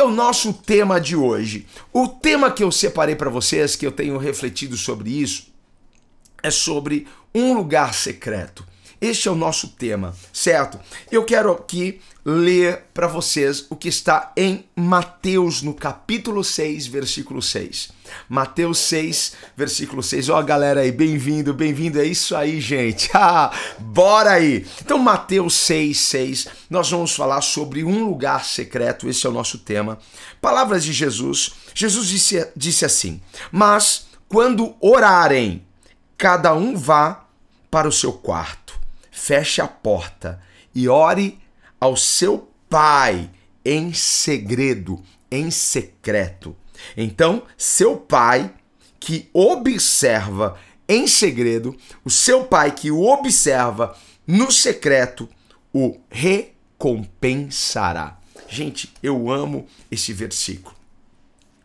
É o nosso tema de hoje? O tema que eu separei para vocês, que eu tenho refletido sobre isso, é sobre um lugar secreto. Este é o nosso tema, certo? Eu quero aqui ler para vocês o que está em Mateus, no capítulo 6, versículo 6. Mateus 6, versículo 6. Ó, oh, galera aí, bem-vindo, bem-vindo. É isso aí, gente. Ah, bora aí. Então, Mateus 6, 6, nós vamos falar sobre um lugar secreto. Esse é o nosso tema. Palavras de Jesus. Jesus disse, disse assim: Mas quando orarem, cada um vá para o seu quarto, feche a porta e ore ao seu pai em segredo, em secreto. Então, seu pai que observa em segredo, o seu pai que o observa no secreto, o recompensará. Gente, eu amo esse versículo.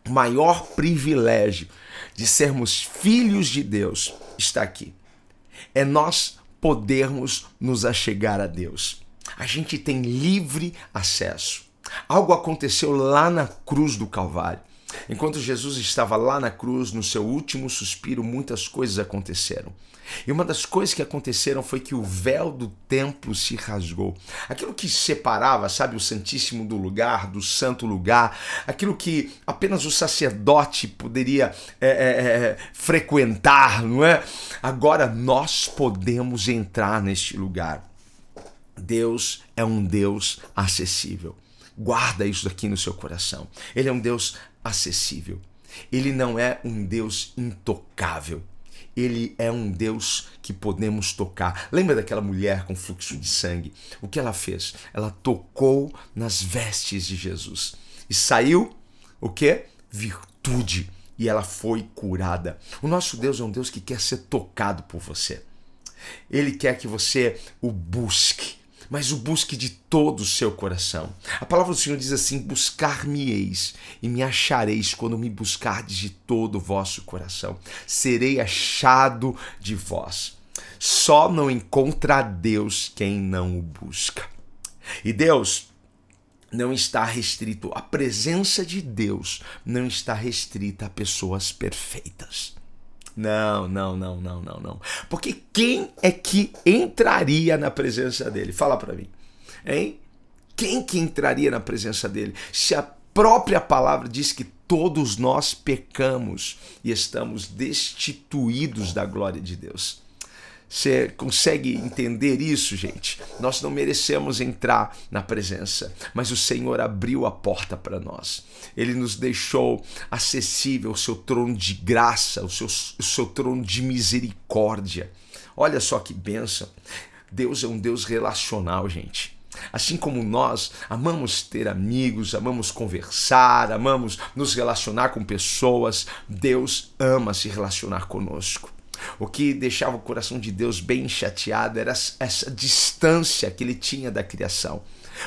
O maior privilégio de sermos filhos de Deus está aqui. É nós podermos nos achegar a Deus. A gente tem livre acesso. Algo aconteceu lá na cruz do Calvário. Enquanto Jesus estava lá na cruz, no seu último suspiro, muitas coisas aconteceram. E uma das coisas que aconteceram foi que o véu do templo se rasgou. Aquilo que separava, sabe, o Santíssimo do lugar, do santo lugar, aquilo que apenas o sacerdote poderia é, é, é, frequentar, não é? Agora nós podemos entrar neste lugar. Deus é um Deus acessível. Guarda isso aqui no seu coração. Ele é um Deus acessível. Ele não é um Deus intocável. Ele é um Deus que podemos tocar. Lembra daquela mulher com fluxo de sangue? O que ela fez? Ela tocou nas vestes de Jesus e saiu o que? Virtude. E ela foi curada. O nosso Deus é um Deus que quer ser tocado por você. Ele quer que você o busque mas o busque de todo o seu coração. A palavra do Senhor diz assim: Buscar-me-eis e me achareis quando me buscardes de todo o vosso coração. Serei achado de vós. Só não encontra Deus quem não o busca. E Deus não está restrito, a presença de Deus não está restrita a pessoas perfeitas. Não, não, não, não, não, não. Porque quem é que entraria na presença dele? Fala para mim. Hein? Quem que entraria na presença dele? Se a própria palavra diz que todos nós pecamos e estamos destituídos da glória de Deus. Você consegue entender isso, gente? Nós não merecemos entrar na presença, mas o Senhor abriu a porta para nós. Ele nos deixou acessível o seu trono de graça, o seu, o seu trono de misericórdia. Olha só que benção. Deus é um Deus relacional, gente. Assim como nós amamos ter amigos, amamos conversar, amamos nos relacionar com pessoas, Deus ama se relacionar conosco. O que deixava o coração de Deus bem chateado era essa distância que ele tinha da criação.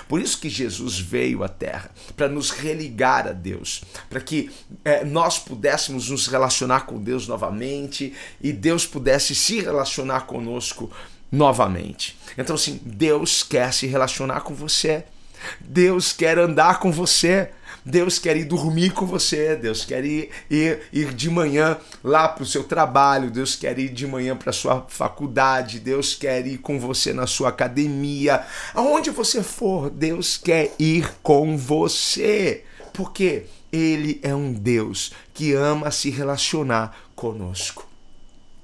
Por isso que Jesus veio à Terra, para nos religar a Deus, para que é, nós pudéssemos nos relacionar com Deus novamente e Deus pudesse se relacionar conosco novamente. Então, assim, Deus quer se relacionar com você. Deus quer andar com você. Deus quer ir dormir com você, Deus quer ir, ir, ir de manhã lá para o seu trabalho, Deus quer ir de manhã para a sua faculdade, Deus quer ir com você na sua academia. Aonde você for, Deus quer ir com você. Porque Ele é um Deus que ama se relacionar conosco.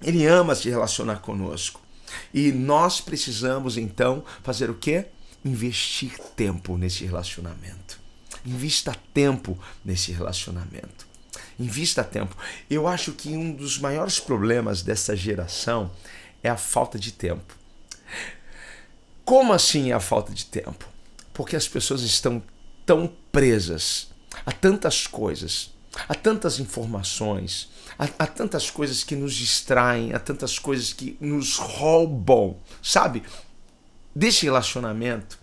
Ele ama se relacionar conosco. E nós precisamos então fazer o quê? Investir tempo nesse relacionamento. Invista tempo nesse relacionamento. Invista tempo. Eu acho que um dos maiores problemas dessa geração é a falta de tempo. Como assim é a falta de tempo? Porque as pessoas estão tão presas há tantas coisas, há tantas informações, há, tantas coisas que nos distraem, há tantas coisas que nos roubam, sabe? Desse relacionamento.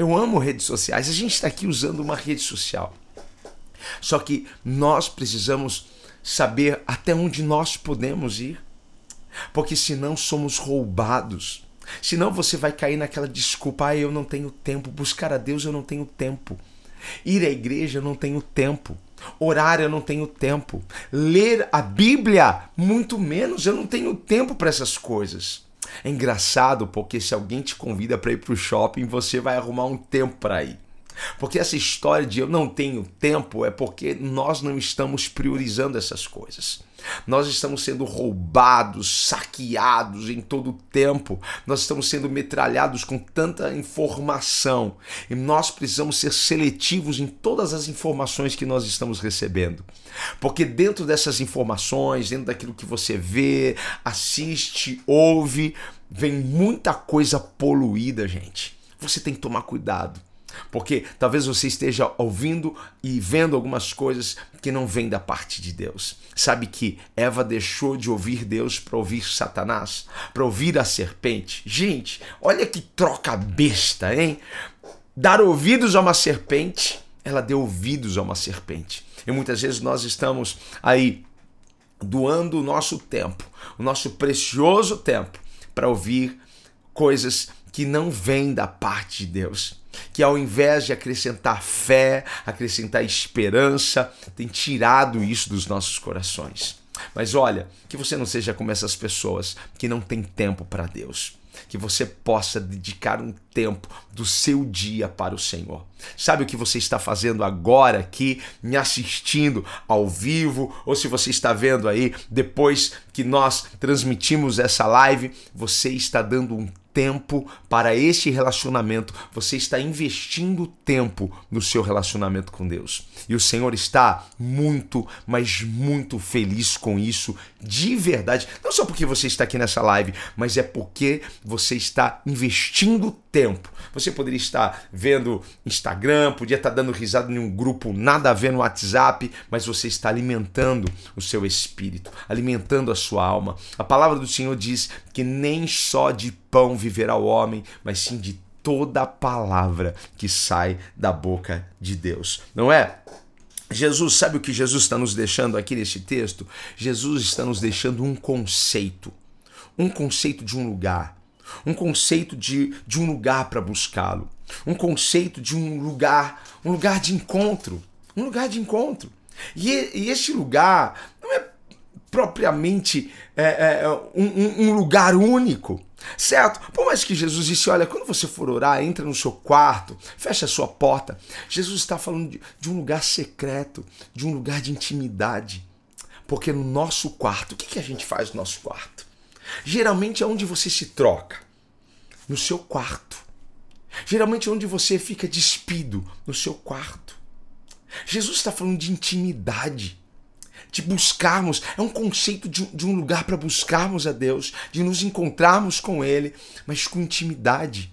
Eu amo redes sociais, a gente está aqui usando uma rede social. Só que nós precisamos saber até onde nós podemos ir, porque senão somos roubados. Senão você vai cair naquela desculpa, ah, eu não tenho tempo, buscar a Deus eu não tenho tempo. Ir à igreja eu não tenho tempo. Orar eu não tenho tempo. Ler a Bíblia, muito menos, eu não tenho tempo para essas coisas. É engraçado porque se alguém te convida para ir para o shopping, você vai arrumar um tempo para ir. Porque essa história de eu não tenho tempo é porque nós não estamos priorizando essas coisas. Nós estamos sendo roubados, saqueados em todo o tempo. Nós estamos sendo metralhados com tanta informação. E nós precisamos ser seletivos em todas as informações que nós estamos recebendo. Porque dentro dessas informações, dentro daquilo que você vê, assiste, ouve, vem muita coisa poluída, gente. Você tem que tomar cuidado. Porque talvez você esteja ouvindo e vendo algumas coisas que não vêm da parte de Deus. Sabe que Eva deixou de ouvir Deus para ouvir Satanás, para ouvir a serpente. Gente, olha que troca besta, hein? Dar ouvidos a uma serpente, ela deu ouvidos a uma serpente. E muitas vezes nós estamos aí doando o nosso tempo, o nosso precioso tempo, para ouvir coisas que não vêm da parte de Deus que ao invés de acrescentar fé, acrescentar esperança, tem tirado isso dos nossos corações. Mas olha, que você não seja como essas pessoas que não têm tempo para Deus. Que você possa dedicar um tempo do seu dia para o Senhor. Sabe o que você está fazendo agora aqui, me assistindo ao vivo, ou se você está vendo aí depois que nós transmitimos essa live, você está dando um tempo para este relacionamento, você está investindo tempo no seu relacionamento com Deus. E o Senhor está muito, mas muito feliz com isso, de verdade. Não só porque você está aqui nessa live, mas é porque você está investindo tempo. Você poderia estar vendo Instagram, podia estar dando risada em um grupo nada a ver no WhatsApp, mas você está alimentando o seu espírito, alimentando a sua alma. A palavra do Senhor diz que nem só de pão viverá o homem, mas sim de toda palavra que sai da boca de Deus. Não é? Jesus, sabe o que Jesus está nos deixando aqui nesse texto? Jesus está nos deixando um conceito, um conceito de um lugar, um conceito de, de um lugar para buscá-lo, um conceito de um lugar, um lugar de encontro, um lugar de encontro. E, e este lugar não é propriamente é, é, um, um lugar único. Certo? Por mais que Jesus disse: olha, quando você for orar, entra no seu quarto, fecha a sua porta. Jesus está falando de, de um lugar secreto, de um lugar de intimidade. Porque no nosso quarto, o que, que a gente faz no nosso quarto? Geralmente é onde você se troca, no seu quarto. Geralmente é onde você fica despido, no seu quarto. Jesus está falando de intimidade de buscarmos, é um conceito de, de um lugar para buscarmos a Deus, de nos encontrarmos com Ele, mas com intimidade.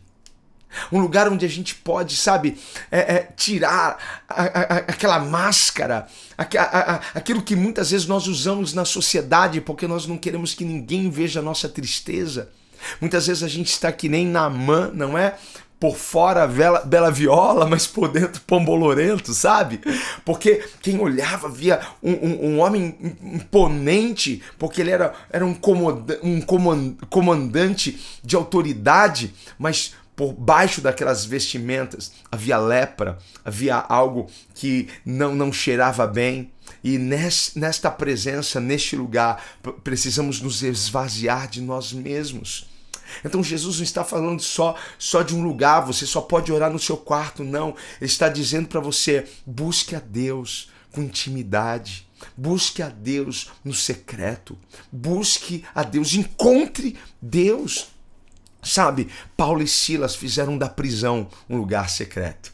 Um lugar onde a gente pode, sabe, é, é, tirar a, a, a, aquela máscara, aquilo que muitas vezes nós usamos na sociedade porque nós não queremos que ninguém veja a nossa tristeza. Muitas vezes a gente está que nem na mão, não é? por fora bela, bela viola, mas por dentro pombolorento, sabe? Porque quem olhava via um, um, um homem imponente, porque ele era, era um, um comandante de autoridade, mas por baixo daquelas vestimentas havia lepra, havia algo que não, não cheirava bem. E nesta presença, neste lugar, precisamos nos esvaziar de nós mesmos então Jesus não está falando só só de um lugar, você só pode orar no seu quarto, não. Ele está dizendo para você: busque a Deus com intimidade. Busque a Deus no secreto. Busque a Deus, encontre Deus. Sabe, Paulo e Silas fizeram da prisão um lugar secreto.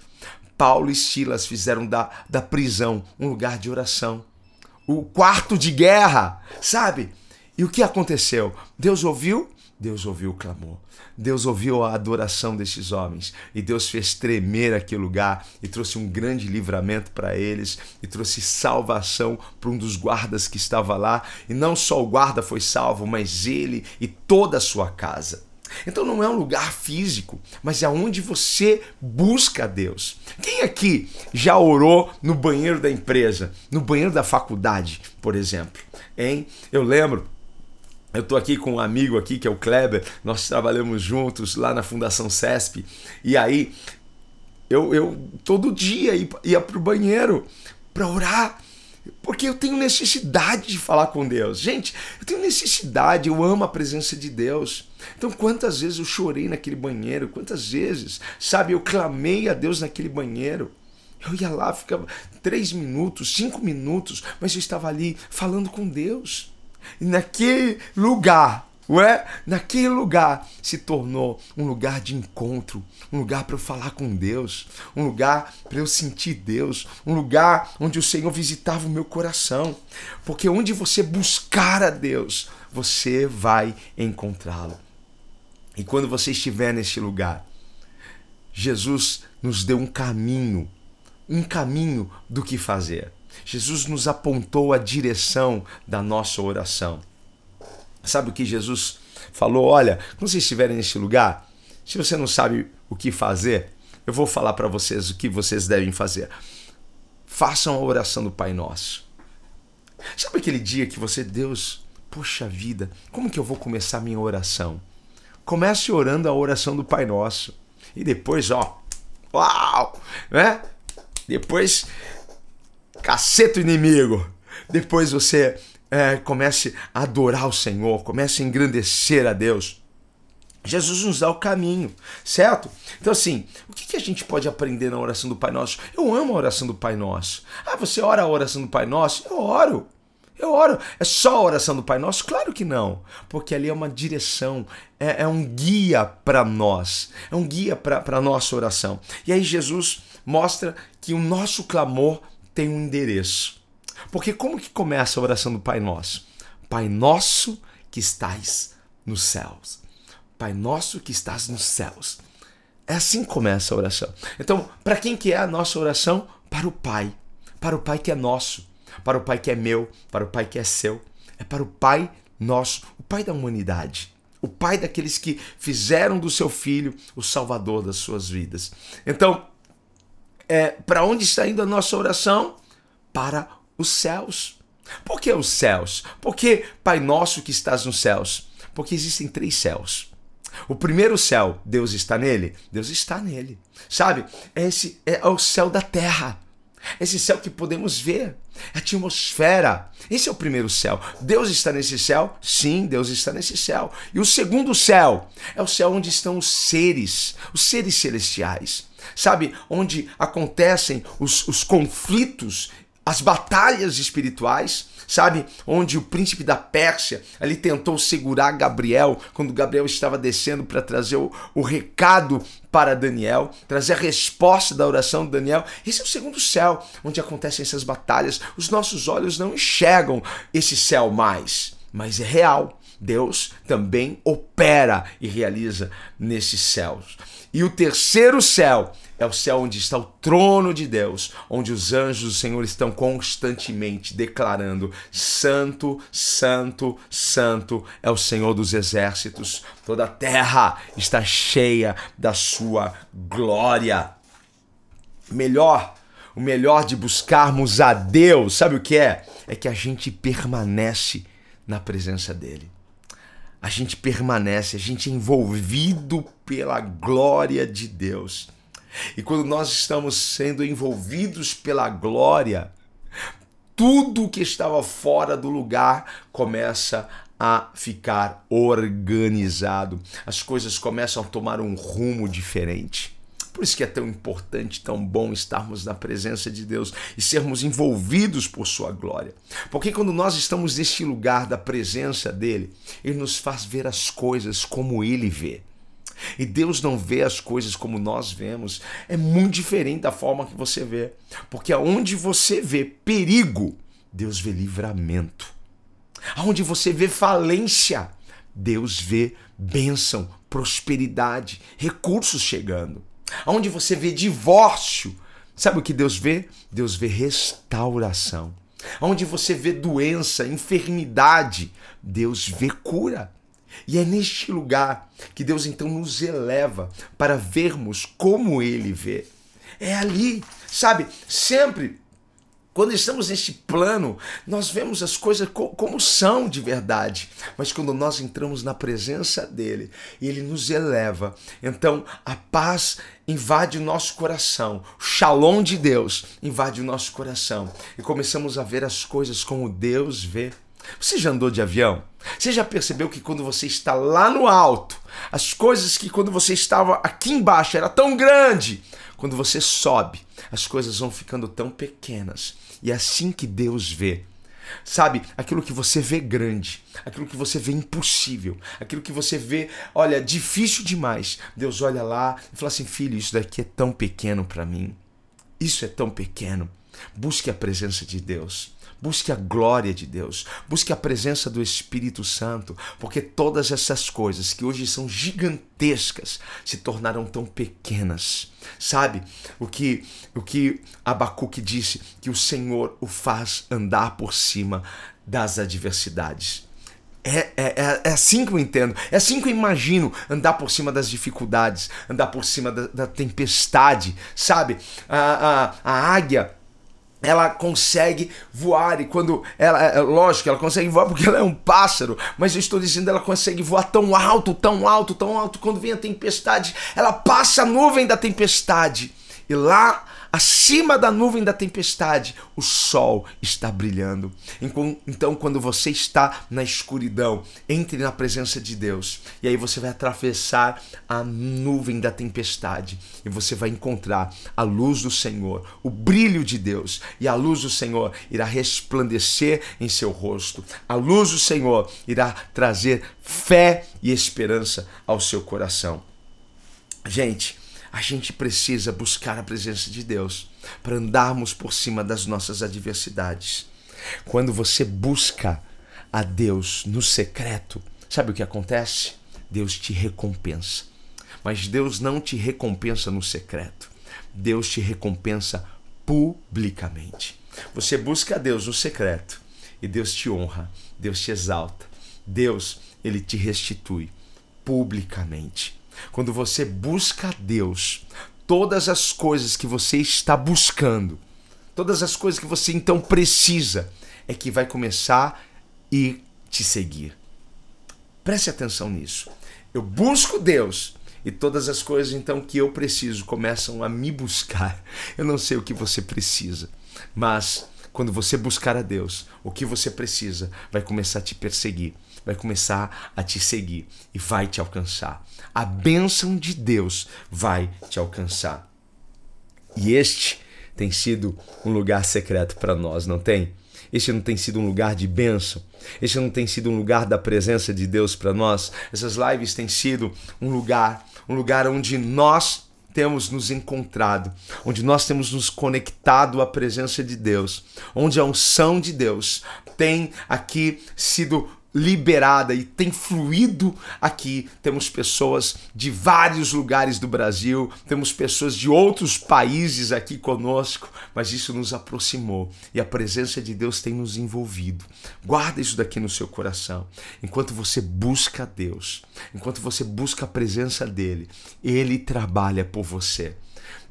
Paulo e Silas fizeram da, da prisão um lugar de oração. O quarto de guerra, sabe? E o que aconteceu? Deus ouviu Deus ouviu o clamor. Deus ouviu a adoração desses homens e Deus fez tremer aquele lugar e trouxe um grande livramento para eles e trouxe salvação para um dos guardas que estava lá. E não só o guarda foi salvo, mas ele e toda a sua casa. Então não é um lugar físico, mas é onde você busca Deus. Quem aqui já orou no banheiro da empresa, no banheiro da faculdade, por exemplo? Hein? Eu lembro eu estou aqui com um amigo aqui que é o Kleber, nós trabalhamos juntos lá na Fundação CESP. E aí eu, eu todo dia ia, ia para o banheiro para orar, porque eu tenho necessidade de falar com Deus. Gente, eu tenho necessidade, eu amo a presença de Deus. Então, quantas vezes eu chorei naquele banheiro, quantas vezes, sabe, eu clamei a Deus naquele banheiro. Eu ia lá, ficava três minutos, cinco minutos, mas eu estava ali falando com Deus. E naquele lugar, ué, naquele lugar se tornou um lugar de encontro, um lugar para eu falar com Deus, um lugar para eu sentir Deus, um lugar onde o Senhor visitava o meu coração. Porque onde você buscar a Deus, você vai encontrá-lo. E quando você estiver nesse lugar, Jesus nos deu um caminho, um caminho do que fazer. Jesus nos apontou a direção da nossa oração. Sabe o que Jesus falou? Olha, quando vocês estiverem nesse lugar, se você não sabe o que fazer, eu vou falar para vocês o que vocês devem fazer. Façam a oração do Pai Nosso. Sabe aquele dia que você, Deus, poxa vida, como que eu vou começar a minha oração? Comece orando a oração do Pai Nosso. E depois, ó, uau, né? Depois caceta inimigo. Depois você é, comece a adorar o Senhor, comece a engrandecer a Deus. Jesus nos dá o caminho, certo? Então, assim, o que, a gente pode aprender na oração do Pai Nosso? Eu amo a oração do Pai Nosso. Ah, você ora a oração do Pai Nosso? Eu oro. Eu oro. É só a oração do Pai Nosso? Claro que não, porque ali é uma direção, é, é um guia para nós, é um guia para a nossa oração. E aí Jesus mostra que o nosso clamor tem um endereço. Porque como que começa a oração do Pai Nosso? Pai nosso que estás nos céus. Pai nosso que estás nos céus. É assim que começa a oração. Então, para quem que é a nossa oração? Para o Pai. Para o Pai que é nosso. Para o Pai que é meu. Para o Pai que é seu. É para o Pai nosso. O Pai da humanidade. O Pai daqueles que fizeram do seu Filho o Salvador das suas vidas. Então, é, para onde está indo a nossa oração? Para os céus. Por que os céus? Porque Pai Nosso que estás nos céus? Porque existem três céus. O primeiro céu, Deus está nele? Deus está nele. Sabe? Esse é o céu da terra. Esse céu que podemos ver, a atmosfera. Esse é o primeiro céu. Deus está nesse céu? Sim, Deus está nesse céu. E o segundo céu é o céu onde estão os seres, os seres celestiais. Sabe? Onde acontecem os, os conflitos, as batalhas espirituais sabe? Onde o príncipe da Pérsia ali tentou segurar Gabriel quando Gabriel estava descendo para trazer o, o recado para Daniel, trazer a resposta da oração de Daniel. Esse é o segundo céu, onde acontecem essas batalhas. Os nossos olhos não enxergam esse céu mais, mas é real. Deus também opera e realiza nesses céus. E o terceiro céu é o céu onde está o trono de Deus, onde os anjos do Senhor estão constantemente declarando: Santo, Santo, Santo é o Senhor dos exércitos. Toda a terra está cheia da sua glória. Melhor, o melhor de buscarmos a Deus, sabe o que é? É que a gente permanece na presença dele a gente permanece, a gente é envolvido pela glória de Deus. E quando nós estamos sendo envolvidos pela glória, tudo que estava fora do lugar começa a ficar organizado. As coisas começam a tomar um rumo diferente. Por isso que é tão importante, tão bom estarmos na presença de Deus e sermos envolvidos por sua glória. Porque quando nós estamos neste lugar da presença dele, ele nos faz ver as coisas como ele vê. E Deus não vê as coisas como nós vemos. É muito diferente da forma que você vê. Porque aonde você vê perigo, Deus vê livramento. Aonde você vê falência, Deus vê bênção, prosperidade, recursos chegando. Onde você vê divórcio, sabe o que Deus vê? Deus vê restauração. Onde você vê doença, enfermidade, Deus vê cura. E é neste lugar que Deus então nos eleva para vermos como Ele vê. É ali, sabe? Sempre quando estamos neste plano, nós vemos as coisas como são de verdade. Mas quando nós entramos na presença dele, ele nos eleva. Então a paz invade o nosso coração. O shalom de Deus invade o nosso coração. E começamos a ver as coisas como Deus vê. Você já andou de avião? Você já percebeu que quando você está lá no alto, as coisas que quando você estava aqui embaixo era tão grande, quando você sobe, as coisas vão ficando tão pequenas. E é assim que Deus vê. Sabe, aquilo que você vê grande, aquilo que você vê impossível, aquilo que você vê, olha, difícil demais. Deus olha lá e fala assim: filho, isso daqui é tão pequeno para mim. Isso é tão pequeno. Busque a presença de Deus. Busque a glória de Deus, busque a presença do Espírito Santo, porque todas essas coisas que hoje são gigantescas se tornaram tão pequenas. Sabe o que o que Abacuque disse que o Senhor o faz andar por cima das adversidades. É, é, é, é, assim que eu entendo, é assim que eu imagino andar por cima das dificuldades, andar por cima da, da tempestade, sabe? A, a, a águia ela consegue voar e quando ela é lógico ela consegue voar porque ela é um pássaro mas eu estou dizendo ela consegue voar tão alto tão alto tão alto quando vem a tempestade ela passa a nuvem da tempestade. E lá acima da nuvem da tempestade, o sol está brilhando. Então, quando você está na escuridão, entre na presença de Deus. E aí você vai atravessar a nuvem da tempestade e você vai encontrar a luz do Senhor, o brilho de Deus. E a luz do Senhor irá resplandecer em seu rosto. A luz do Senhor irá trazer fé e esperança ao seu coração. Gente, a gente precisa buscar a presença de Deus para andarmos por cima das nossas adversidades. Quando você busca a Deus no secreto, sabe o que acontece? Deus te recompensa. Mas Deus não te recompensa no secreto. Deus te recompensa publicamente. Você busca a Deus no secreto e Deus te honra, Deus te exalta. Deus, ele te restitui publicamente. Quando você busca a Deus, todas as coisas que você está buscando, todas as coisas que você então precisa, é que vai começar e te seguir. Preste atenção nisso. Eu busco Deus e todas as coisas então que eu preciso começam a me buscar. Eu não sei o que você precisa, mas quando você buscar a Deus, o que você precisa vai começar a te perseguir, vai começar a te seguir e vai te alcançar. A bênção de Deus vai te alcançar. E este tem sido um lugar secreto para nós, não tem? Este não tem sido um lugar de bênção. Este não tem sido um lugar da presença de Deus para nós. Essas lives têm sido um lugar, um lugar onde nós temos nos encontrado, onde nós temos nos conectado à presença de Deus, onde a unção de Deus tem aqui sido liberada e tem fluído aqui. Temos pessoas de vários lugares do Brasil, temos pessoas de outros países aqui conosco, mas isso nos aproximou e a presença de Deus tem nos envolvido. Guarda isso daqui no seu coração. Enquanto você busca Deus, enquanto você busca a presença dele, ele trabalha por você.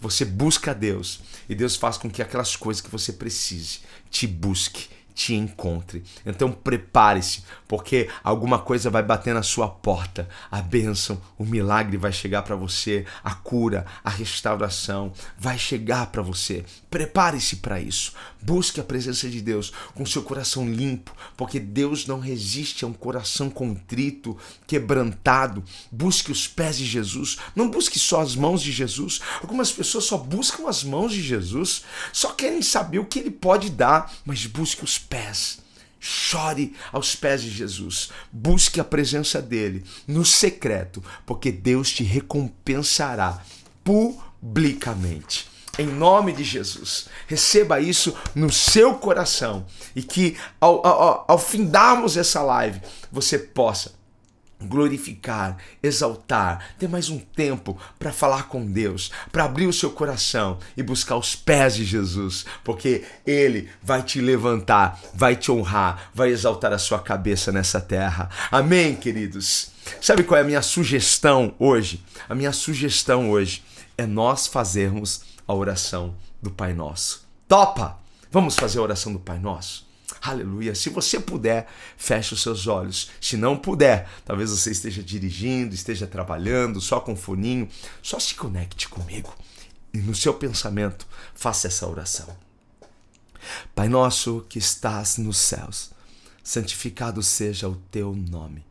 Você busca Deus e Deus faz com que aquelas coisas que você precise te busque te encontre. Então prepare-se, porque alguma coisa vai bater na sua porta. A bênção, o milagre vai chegar para você, a cura, a restauração vai chegar para você. Prepare-se para isso. Busque a presença de Deus com seu coração limpo, porque Deus não resiste a um coração contrito, quebrantado. Busque os pés de Jesus, não busque só as mãos de Jesus. Algumas pessoas só buscam as mãos de Jesus, só querem saber o que ele pode dar, mas busque os pés. Chore aos pés de Jesus. Busque a presença dele no secreto, porque Deus te recompensará publicamente. Em nome de Jesus, receba isso no seu coração e que ao, ao, ao findarmos essa live você possa glorificar, exaltar, ter mais um tempo para falar com Deus, para abrir o seu coração e buscar os pés de Jesus, porque Ele vai te levantar, vai te honrar, vai exaltar a sua cabeça nessa terra. Amém, queridos? Sabe qual é a minha sugestão hoje? A minha sugestão hoje é nós fazermos a oração do Pai Nosso. Topa! Vamos fazer a oração do Pai Nosso? Aleluia. Se você puder, feche os seus olhos. Se não puder, talvez você esteja dirigindo, esteja trabalhando, só com foninho, só se conecte comigo. E no seu pensamento, faça essa oração. Pai nosso que estás nos céus, santificado seja o teu nome.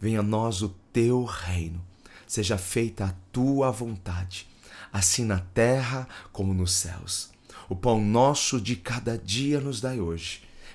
Venha a nós o teu reino. Seja feita a tua vontade, assim na terra como nos céus. O pão nosso de cada dia nos dai hoje